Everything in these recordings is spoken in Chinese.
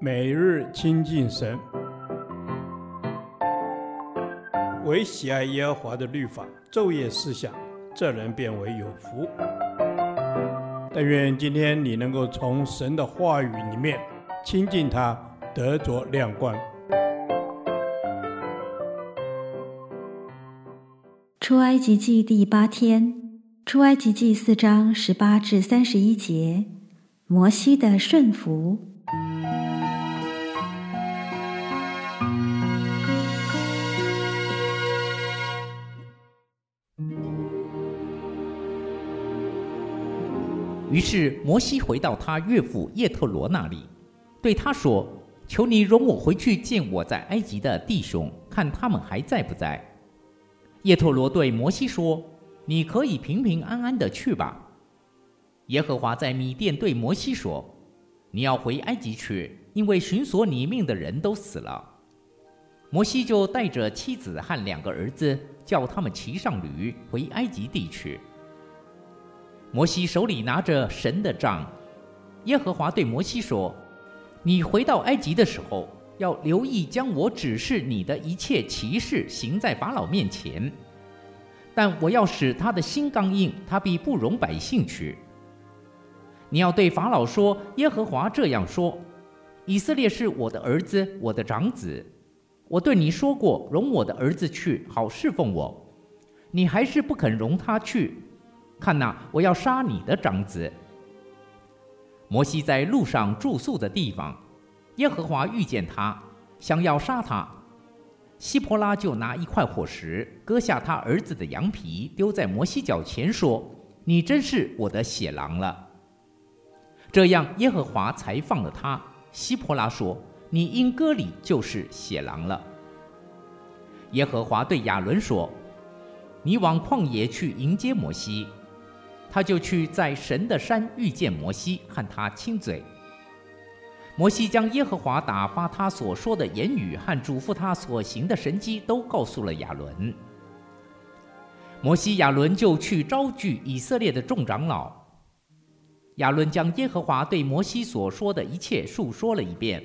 每日亲近神，唯喜爱耶和华的律法，昼夜思想，这人便为有福。但愿今天你能够从神的话语里面亲近他，得着亮光。出埃及记第八天，出埃及记四章十八至三十一节，摩西的顺服。于是摩西回到他岳父叶特罗那里，对他说：“求你容我回去见我在埃及的弟兄，看他们还在不在。”叶特罗对摩西说：“你可以平平安安的去吧。”耶和华在米店对摩西说：“你要回埃及去，因为寻索你命的人都死了。”摩西就带着妻子和两个儿子，叫他们骑上驴回埃及地去。摩西手里拿着神的杖，耶和华对摩西说：“你回到埃及的时候，要留意将我指示你的一切奇事行在法老面前。但我要使他的心刚硬，他必不容百姓去。你要对法老说：耶和华这样说：以色列是我的儿子，我的长子。我对你说过，容我的儿子去，好侍奉我。你还是不肯容他去。”看哪，我要杀你的长子。摩西在路上住宿的地方，耶和华遇见他，想要杀他。希波拉就拿一块火石，割下他儿子的羊皮，丢在摩西脚前，说：“你真是我的血狼了。”这样，耶和华才放了他。希波拉说：“你因割礼就是血狼了。”耶和华对亚伦说：“你往旷野去迎接摩西。”他就去在神的山遇见摩西，和他亲嘴。摩西将耶和华打发他所说的言语和嘱咐他所行的神迹都告诉了亚伦。摩西亚伦就去招聚以色列的众长老。亚伦将耶和华对摩西所说的一切述说了一遍，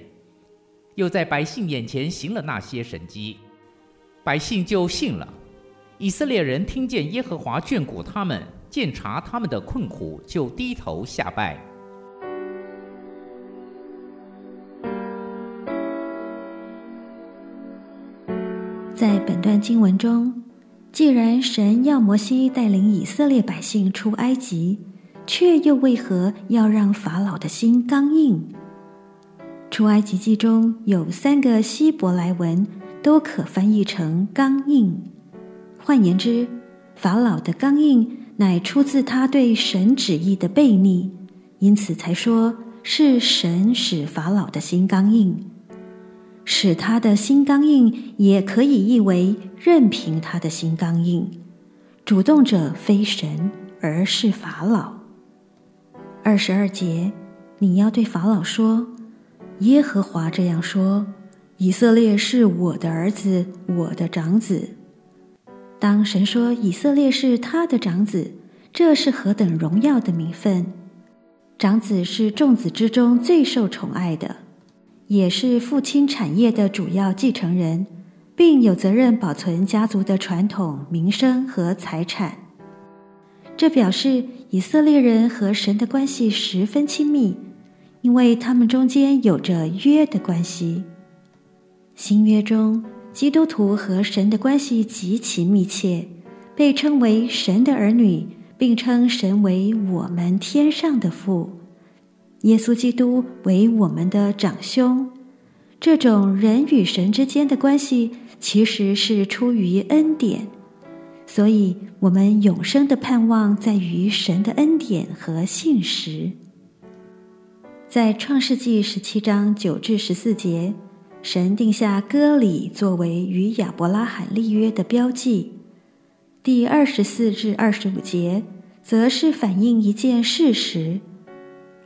又在百姓眼前行了那些神迹，百姓就信了。以色列人听见耶和华眷顾他们。鉴察他们的困苦，就低头下拜。在本段经文中，既然神要摩西带领以色列百姓出埃及，却又为何要让法老的心刚硬？出埃及记中有三个希伯来文，都可翻译成“刚硬”。换言之，法老的刚硬。乃出自他对神旨意的悖逆，因此才说是神使法老的心刚硬，使他的心刚硬，也可以译为任凭他的心刚硬。主动者非神，而是法老。二十二节，你要对法老说：耶和华这样说，以色列是我的儿子，我的长子。当神说以色列是他的长子，这是何等荣耀的名分！长子是众子之中最受宠爱的，也是父亲产业的主要继承人，并有责任保存家族的传统、名声和财产。这表示以色列人和神的关系十分亲密，因为他们中间有着约的关系。新约中，基督徒和神的关系极其密切，被称为神的儿女，并称神为我们天上的父，耶稣基督为我们的长兄。这种人与神之间的关系，其实是出于恩典，所以我们永生的盼望在于神的恩典和信实。在创世纪十七章九至十四节。神定下割礼作为与亚伯拉罕立约的标记，第二十四至二十五节则是反映一件事实：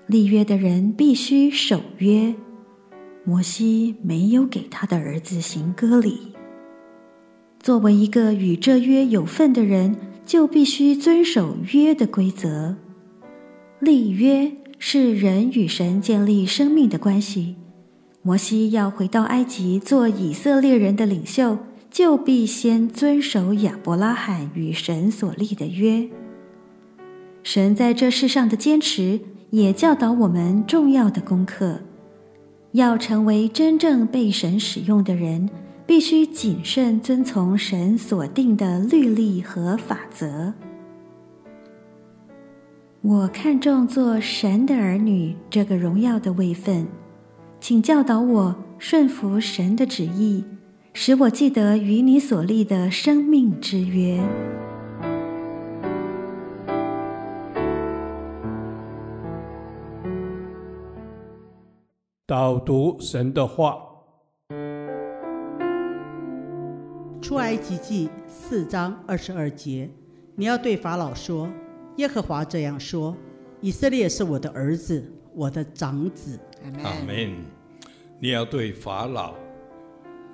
立约的人必须守约。摩西没有给他的儿子行割礼，作为一个与这约有份的人，就必须遵守约的规则。立约是人与神建立生命的关系。摩西要回到埃及做以色列人的领袖，就必先遵守亚伯拉罕与神所立的约。神在这世上的坚持，也教导我们重要的功课：要成为真正被神使用的人，必须谨慎遵从神所定的律例和法则。我看重做神的儿女这个荣耀的位分，请教导我顺服神的旨意。使我记得与你所立的生命之约。导读神的话，出埃及记四章二十二节，你要对法老说：耶和华这样说，以色列是我的儿子，我的长子。阿门。你要对法老。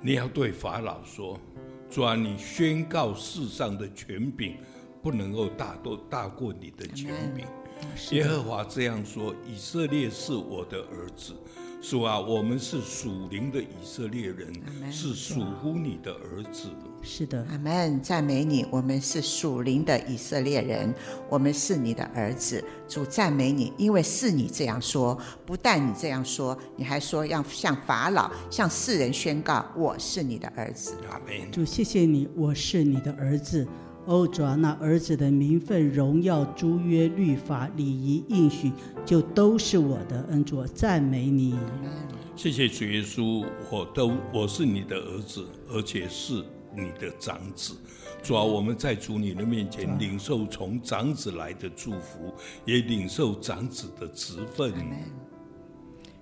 你要对法老说：“主啊，你宣告世上的权柄不能够大多大过你的权柄。耶和华这样说：以色列是我的儿子。”主啊，我们是属灵的以色列人，是属乎你的儿子。是的，阿门，赞美你。我们是属灵的以色列人，我们是你的儿子。主赞美你，因为是你这样说。不但你这样说，你还说要向法老、向世人宣告：我是你的儿子。阿门。主，谢谢你，我是你的儿子。哦，主啊，那儿子的名分、荣耀、诸约、律法、礼仪、应许，就都是我的。恩主，赞美你。谢谢主耶稣，我都我是你的儿子，而且是你的长子。主啊，我们在主你的面前领受从长子来的祝福，也领受长子的职分。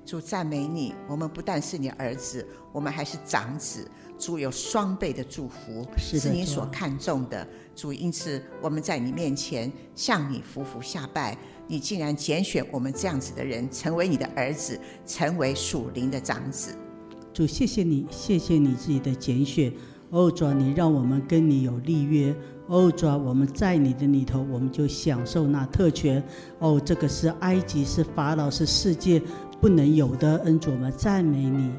主赞美你，我们不但是你儿子，我们还是长子。主有双倍的祝福，是，是你所看重的。主，因此我们在你面前向你俯伏下拜。你竟然拣选我们这样子的人，成为你的儿子，成为属灵的长子。主，谢谢你，谢谢你自己的拣选。哦，主，你让我们跟你有立约。哦，主，我们在你的里头，我们就享受那特权。哦，这个是埃及，是法老，是世界。不能有的恩主，我们赞美你。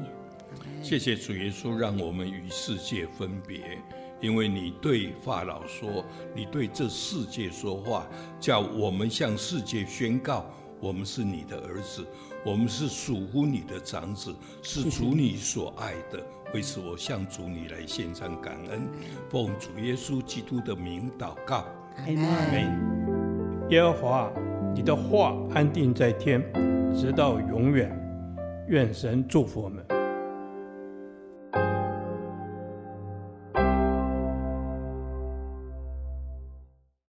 谢谢主耶稣，让我们与世界分别，因为你对法老说，你对这世界说话，叫我们向世界宣告，我们是你的儿子，我们是属乎你的长子，是主你所爱的。为此，我向主你来献上感恩，奉主耶稣基督的名祷告。阿门。耶和华，你的话安定在天。直到永远，愿神祝福我们。